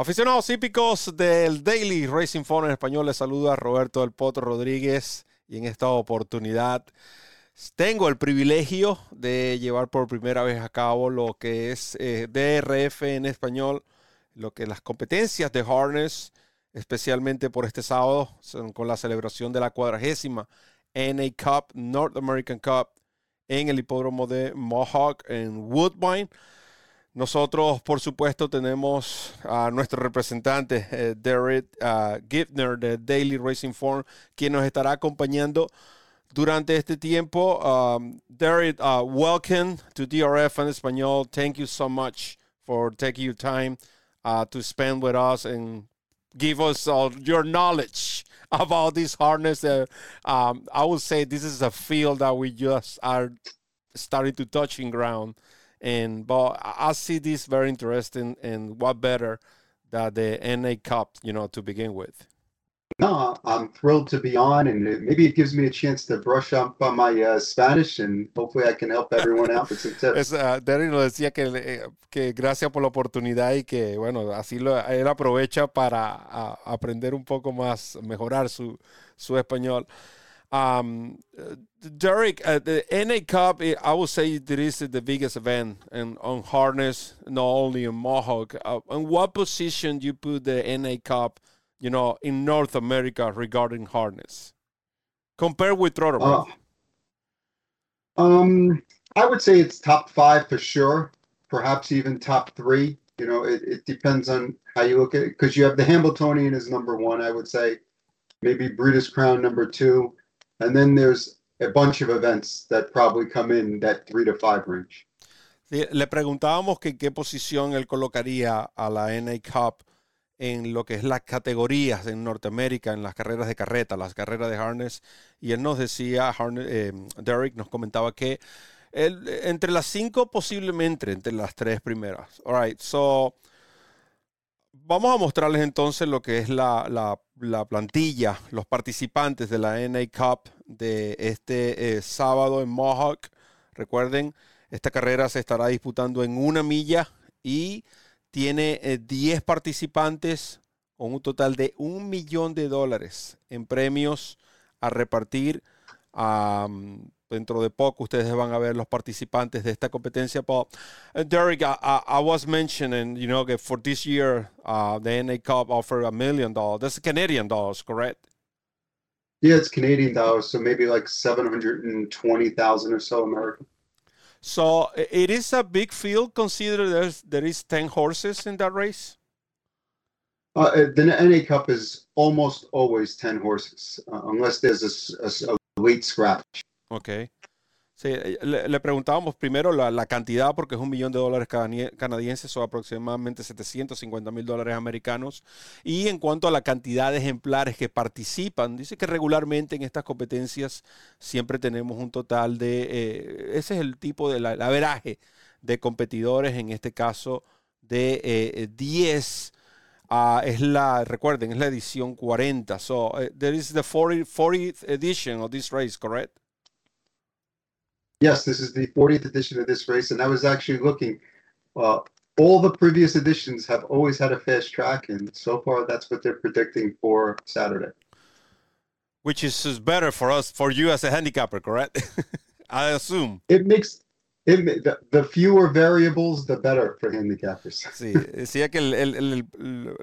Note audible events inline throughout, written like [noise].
Aficionados hípicos del Daily Racing Phone en español, les saluda Roberto del Potro Rodríguez y en esta oportunidad tengo el privilegio de llevar por primera vez a cabo lo que es eh, DRF en español, lo que las competencias de Harness, especialmente por este sábado, con la celebración de la cuadragésima NA Cup, North American Cup, en el hipódromo de Mohawk en Woodbine. Nosotros, por supuesto, tenemos a nuestro representante, eh, Derek uh, de Daily Racing Form, quien nos estará acompañando durante este tiempo. Um, Derek, uh, welcome to DRF en español. Thank you so much for taking your time uh, to spend with us and give us all your knowledge [laughs] about this harness. Uh, um, I would say this is a field that we just are starting to touching ground. And but I see this very interesting, and what better than the NA Cup, you know, to begin with. No, I'm thrilled to be on, and maybe it gives me a chance to brush up on my uh, Spanish, and hopefully I can help everyone out with some tips. [laughs] Derry lo decía que, que gracias por la oportunidad y que, bueno, así lo, él aprovecha para a, aprender un poco más, mejorar su, su español. Um, Derek, uh, the NA Cup, eh, I would say this is the biggest event in, on harness, not only in Mohawk. Uh, in what position do you put the NA Cup, you know, in North America regarding harness, compared with Trotter? Uh, um, I would say it's top five for sure, perhaps even top three. You know, it, it depends on how you look at it because you have the Hamiltonian as number one, I would say, maybe Brutus Crown number two and then there's a bunch of events that probably come in that three to five range. le preguntábamos que qué posición él colocaría a la NA Cup en lo que es las categorías en Norteamérica, en las carreras de carreta, las carreras de harness, y él nos decía, eh, Derek nos comentaba que él, entre las cinco posiblemente entre las tres primeras. All right, so vamos a mostrarles entonces lo que es la, plantilla, los participantes de la NA Cup de este eh, sábado en Mohawk. Recuerden, esta carrera se estará disputando en una milla y tiene 10 eh, participantes con un total de un millón de dólares en premios a repartir. Dentro de poco ustedes van a ver los participantes de esta competencia. But uh, Derek, I, I, was mentioning, you know, that for this year, uh, the NA Cup offered a million dollars. That's Canadian dollars, correct? Yeah, it's Canadian dollars, so maybe like seven hundred and twenty thousand or so American. So it is a big field. Consider there's there is ten horses in that race. Uh, the NA Cup is almost always ten horses, uh, unless there's a, a, a late scratch. Ok. Sí, eh, le, preguntábamos primero la, cantidad, porque es un millón de dólares canadienses o aproximadamente 750 mil dólares americanos. Y en cuanto a la cantidad de ejemplares que participan, dice que regularmente en estas competencias siempre tenemos un total de, eh, ese es el tipo de la, averaje de competidores, en este caso de 10. Eh, ah, es la, recuerden, es la edición 40. So, there is the 40, 40th edition of this race, correct? Yes, this is the 40th edition of this race, and I was actually looking. Uh, all the previous editions have always had a fast track, and so far that's what they're predicting for Saturday. Which is better for us, for you as a handicapper, correct? [laughs] I assume. It makes It, the, the, fewer variables, the better for handicappers. Sí, decía que el, el,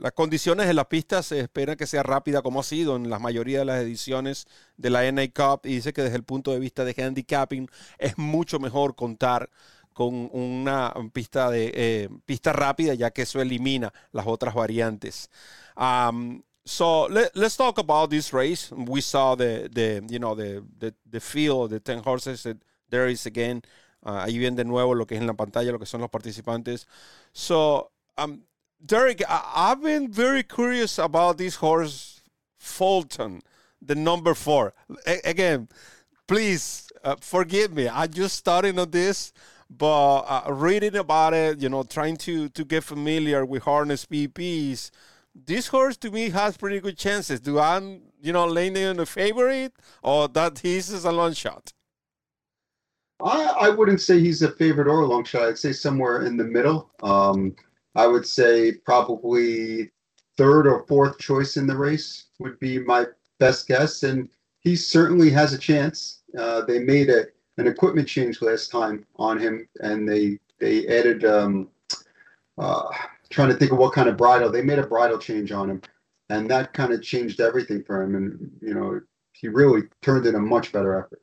las condiciones de la pista se espera que sea rápida como ha sido en la mayoría de las ediciones de la NA Cup y dice que desde el punto de vista de handicapping es mucho mejor contar con una pista de eh, pista rápida ya que eso elimina las otras variantes. Um, so let, talk about this race. We saw the the you know the the, the field, the ten horses. There is again Uh, ahí ven de nuevo lo que es en la pantalla, lo que son los participantes. So, um, Derek, I, have been very curious about this horse, Fulton, the number four. A again, please uh, forgive me. I just started on this, but uh, reading about it, you know, trying to to get familiar with harness PPs. This horse to me has pretty good chances. Do I, you know, leaning on the favorite or that is a long shot? I, I wouldn't say he's a favorite or a long shot. I'd say somewhere in the middle. Um, I would say probably third or fourth choice in the race would be my best guess, and he certainly has a chance. Uh, they made a an equipment change last time on him, and they they added. Um, uh, trying to think of what kind of bridle they made a bridle change on him, and that kind of changed everything for him. And you know, he really turned in a much better effort.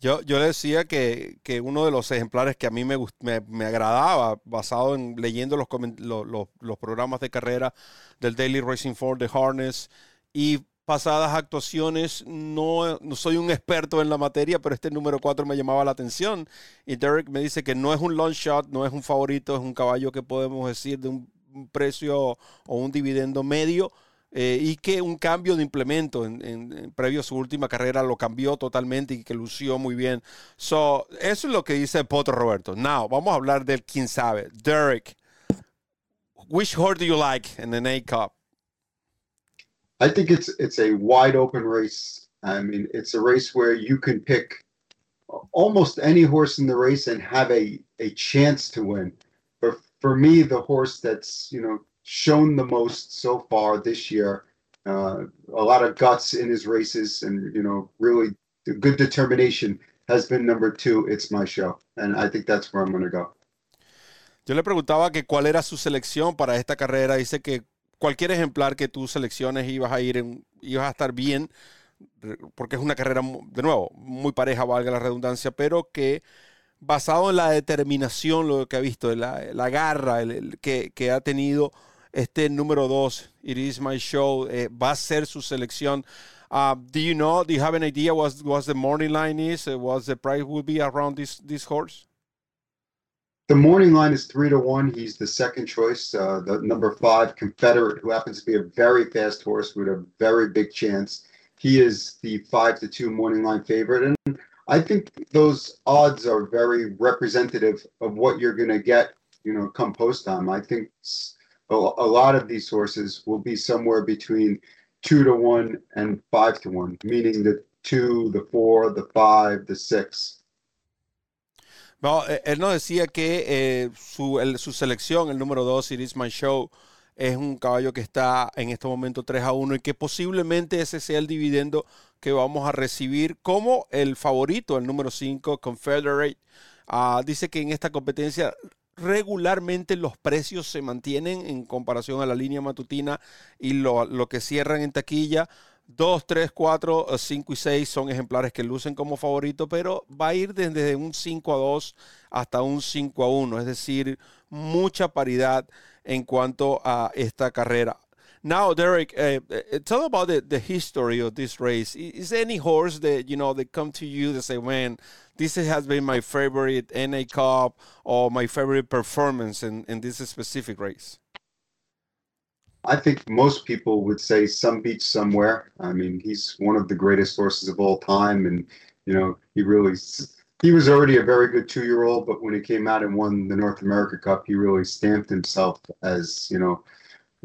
Yo, yo le decía que, que, uno de los ejemplares que a mí me, me, me agradaba, basado en leyendo los, los, los, los, programas de carrera del Daily Racing Form, de Harness y pasadas actuaciones, no, no, soy un experto en la materia, pero este número 4 me llamaba la atención. Y Derek me dice que no es un long shot, no es un favorito, es un caballo que podemos decir de un precio o un dividendo medio eh, y que un cambio de implemento en, en, en, previo a su última carrera lo cambió totalmente y que lució muy bien. So, eso es lo que dice Potro Roberto. Now, vamos a hablar del quién sabe. Derek, which horse do you like in the A Cup? I think it's it's a wide open race. I mean, it's a race where you can pick almost any horse in the race and have a a chance to win. But for me, the horse that's you know shown the most so far this year. Uh, a lot of guts in his races, and you know, really good determination has been number two. It's my show, and I think that's where I'm going to go. Yo le preguntaba que cuál era su selección para esta carrera. Dice que cualquier ejemplar que tú selecciones ibas a ir, en, ibas a estar bien, porque es una carrera de nuevo muy pareja, valga la redundancia, pero que basado en la determinación, lo que ha visto, la, la garra el, el, que, que ha tenido este número dos, It Is My Show, eh, va a ser su selección. Uh, do you know, do you have an idea what, what the morning line is? Uh, what the price will be around this, this horse? The morning line is three to one. He's the second choice. Uh, the number five, Confederate, who happens to be a very fast horse with a very big chance. He is the five to two morning line favorite. And I think those odds are very representative of what you're going to get, you know, come post time. I think a, a lot of these sources will be somewhere between two to one and five to one, meaning the two, the four, the five, the six. No, él nos decía que eh, su, el, su, selección, el número 2, It Is My Show, es un caballo que está en este momento 3 a 1 y que posiblemente ese sea el dividendo que vamos a recibir como el favorito, el número 5, Confederate. Uh, dice que en esta competencia regularmente los precios se mantienen en comparación a la línea matutina y lo, lo que cierran en taquilla. 2, 3, 4, 5 y 6 son ejemplares que lucen como favorito, pero va a ir desde un 5 a 2 hasta un 5 a 1, es decir, mucha paridad en cuanto a esta carrera. Now, Derek, uh, tell about the, the history of this race. Is any horse that you know that come to you that say, "Man, this has been my favorite NA Cup or my favorite performance in, in this specific race"? I think most people would say some beach somewhere. I mean, he's one of the greatest horses of all time, and you know, he really he was already a very good two year old, but when he came out and won the North America Cup, he really stamped himself as you know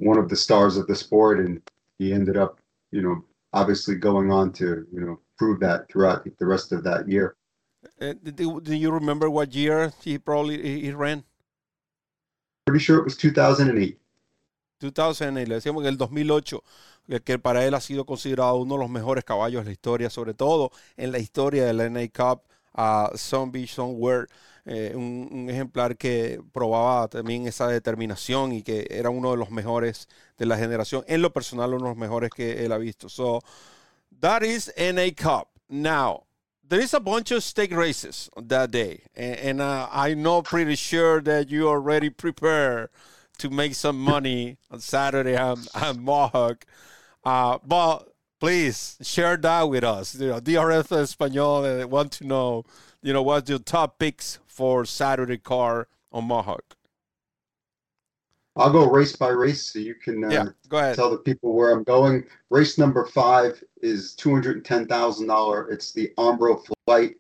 one of the stars of the sport, and he ended up, you know, obviously going on to you know prove that throughout the rest of that year. Uh, do, do you remember what year he probably he ran? Pretty sure it was 2008. 2008, le decíamos en el 2008, que para él ha sido considerado uno de los mejores caballos de la historia, sobre todo en la historia de la NA Cup, a uh, Some Beach Somewhere, eh, un, un, ejemplar que probaba también esa determinación y que era uno de los mejores de la generación, en lo personal uno de los mejores que él ha visto. So, that is NA Cup. Now, there is a bunch of stake races on that day, and, and uh, I know pretty sure that you already prepared to make some money on Saturday at, at Mohawk. Uh, but please share that with us. You know, DRF Español uh, want to know, you know, what's your top picks for Saturday car on Mohawk? I'll go race by race so you can uh, yeah, go ahead. tell the people where I'm going. Race number five is $210,000. It's the Ombro Flight.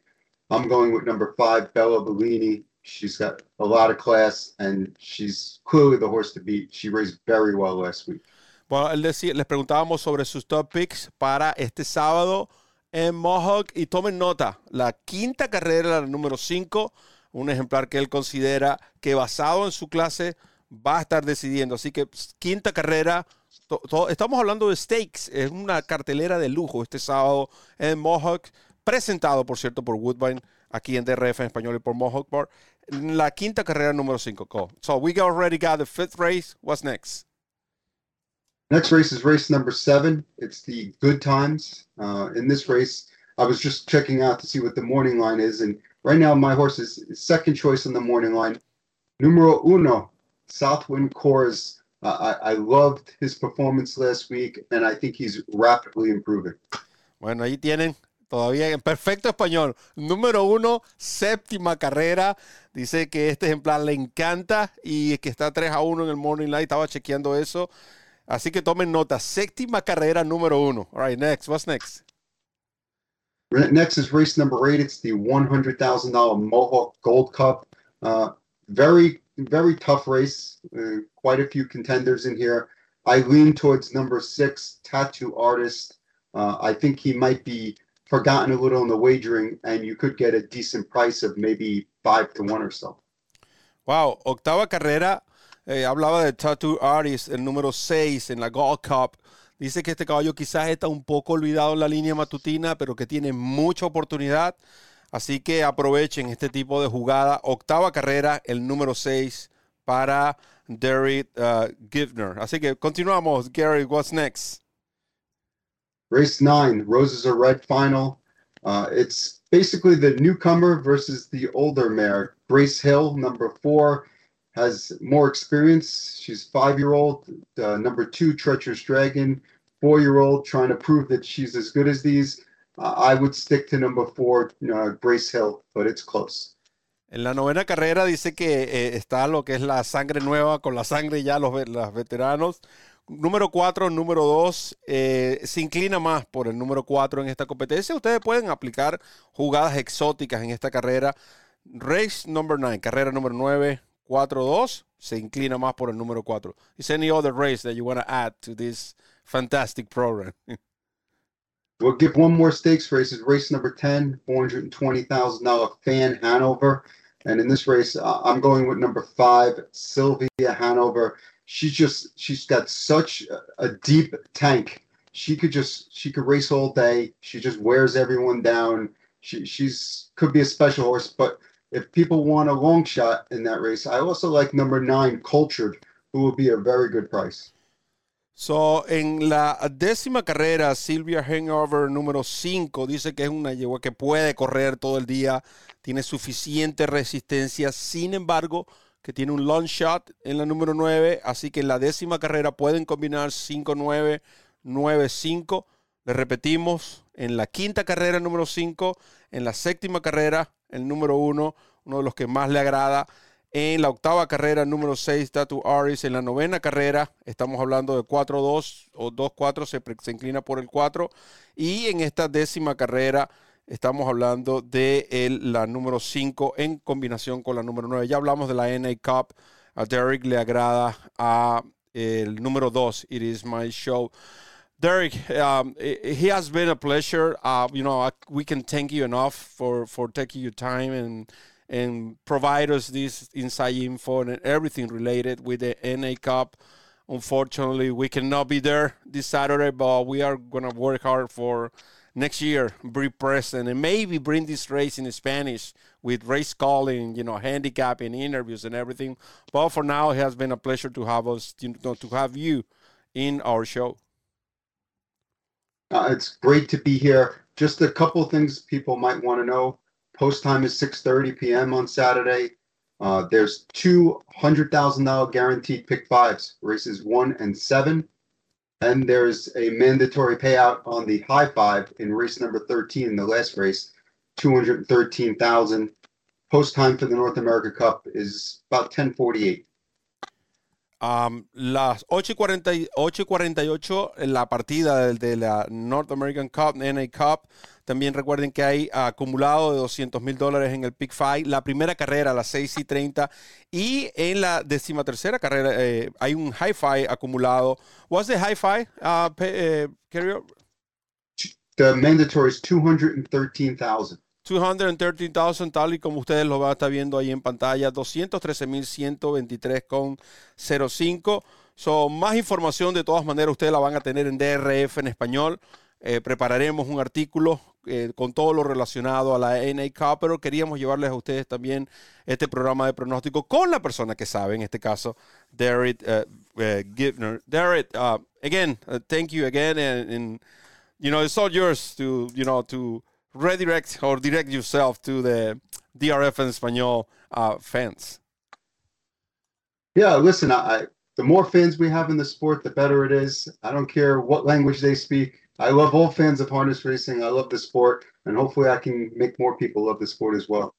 I'm going with number five, Bella Bellini. She's got a lot of class and she's clearly the horse to beat. She raced very well last week. Bueno, él decía, les preguntábamos sobre sus top picks para este sábado en Mohawk y tomen nota, la quinta carrera, la número 5, un ejemplar que él considera que basado en su clase va a estar decidiendo. Así que quinta carrera, estamos hablando de stakes, es una cartelera de lujo este sábado en Mohawk, presentado por cierto por Woodbine aquí en DRF en español y por Mohawk Bar. La quinta carrera número 5. So we already got the fifth race. What's next? Next race is race number seven. It's the Good Times. Uh, in this race, I was just checking out to see what the morning line is, and right now my horse is second choice on the morning line. Numero uno, Southwind Course. Uh, I, I loved his performance last week, and I think he's rapidly improving. Bueno, ahí tienen todavía en perfecto español. Número uno, séptima carrera. Dice que este ejemplar le encanta y que está 3 a 1 en el Morning Light. Estaba chequeando eso. Así que tomen nota. Séptima carrera número uno. All right, next. What's next? Next is race number eight. It's the $100,000 Mohawk Gold Cup. Uh, very, very tough race. Uh, quite a few contenders in here. I lean towards number six, Tattoo Artist. Uh, I think he might be forgotten a little in the wagering, and you could get a decent price of maybe five to one or so. Wow, octava carrera. Eh, hablaba de Tattoo Artist, el número 6 en la Gold Cup. Dice que este caballo quizás está un poco olvidado en la línea matutina, pero que tiene mucha oportunidad. Así que aprovechen este tipo de jugada. Octava carrera, el número 6 para Derek uh, Givner. Así que continuamos. Gary, what's next? Race nine, Roses are Red final. Uh, it's basically the newcomer versus the older mare. Grace Hill, number four, has more experience. She's five year old. Uh, number two, Treacherous Dragon, four year old, trying to prove that she's as good as these. Uh, I would stick to number four, uh, Grace Hill, but it's close. En la novena carrera dice que eh, está lo que es la sangre nueva con la sangre ya los, los veteranos. Número 4, número 2, eh, se inclina más por el número 4 en esta competencia. Ustedes pueden aplicar jugadas exóticas en esta carrera. Race number 9, carrera número 9, 4-2, se inclina más por el número 4. Is any other race that you want to add to this fantastic program? [laughs] we'll give one more stakes race. It's race number 10, $420,000 fan Hanover. And in this race, uh, I'm going with number five, Sylvia Hanover she's just she's got such a, deep tank. She could just she could race all day. She just wears everyone down. She she's could be a special horse, but if people want a long shot in that race, I also like number nine, Cultured, who will be a very good price. So, en la décima carrera, Silvia Hangover número 5 dice que es una yegua que puede correr todo el día, tiene suficiente resistencia, sin embargo, que tiene un long shot en la número 9, así que en la décima carrera pueden combinar 5-9, 9-5. Le repetimos, en la quinta carrera número 5, en la séptima carrera el número 1, uno de los que más le agrada. En la octava carrera, número 6, Tattoo Aris. En la novena carrera, estamos hablando de 4-2 o 2-4, se, se inclina por el 4. Y en esta décima carrera, Estamos hablando de el, la número 5 en combinación con la número 9. Ya hablamos de la NA Cup. A Derek le agrada a el número 2. It is my show. Derek, um, it, has been a pleasure. Uh, you know, I, we can thank you enough for, for taking your time and and provide us this inside info and everything related with the NA Cup. Unfortunately, we cannot be there this Saturday, but we are going to work hard for next year be present and maybe bring this race in Spanish with race calling, you know, handicapping interviews and everything. But for now, it has been a pleasure to have us, you know, to have you in our show. Uh, it's great to be here. Just a couple things people might want to know. Post time is 6:30 p.m. on Saturday. Uh, there's two hundred thousand dollar guaranteed pick fives, races one and seven. And there's a mandatory payout on the high five in race number 13, the last race, 213,000. Post time for the North America Cup is about 1048. Um, las 8 y, 40, 8 y 48, la partida de, de la North American Cup, NA Cup, También recuerden que hay acumulado de 200 mil dólares en el Pick Five. La primera carrera a las 6 y 30. Y en la decimatercera carrera eh, hay un High Five acumulado. What's the High Five, uh, uh, The mandatory is 213,000. 213,000 tal y como ustedes lo van a estar viendo ahí en pantalla, 213,123,05. Son más información de todas maneras ustedes la van a tener en DRF en español. Eh, prepararemos un artículo eh, con todo lo relacionado a la NA pero queríamos llevarles a ustedes también este programa de pronóstico con la persona que sabe, en este caso, Derek uh, uh, Givner. Derek, uh, again, uh, thank you again, and, you know it's all yours to you know to redirect or direct yourself to the DRF and Espanol uh, fans. Yeah, listen, I, the more fans we have in the sport, the better it is. I don't care what language they speak. I love all fans of harness racing. I love the sport, and hopefully, I can make more people love the sport as well.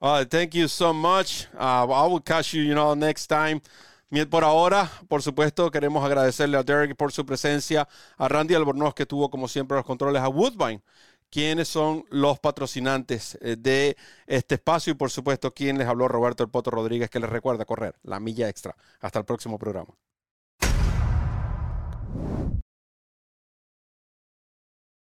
All right, thank you so much. Uh, I will catch you, you know, next time. Por ahora, por supuesto, queremos agradecerle a Derek por su presencia, a Randy Albornoz, que tuvo como siempre los controles, a Woodbine, quienes son los patrocinantes eh, de este espacio y por supuesto, quien les habló, Roberto El Poto Rodríguez, que les recuerda correr la milla extra. Hasta el próximo programa.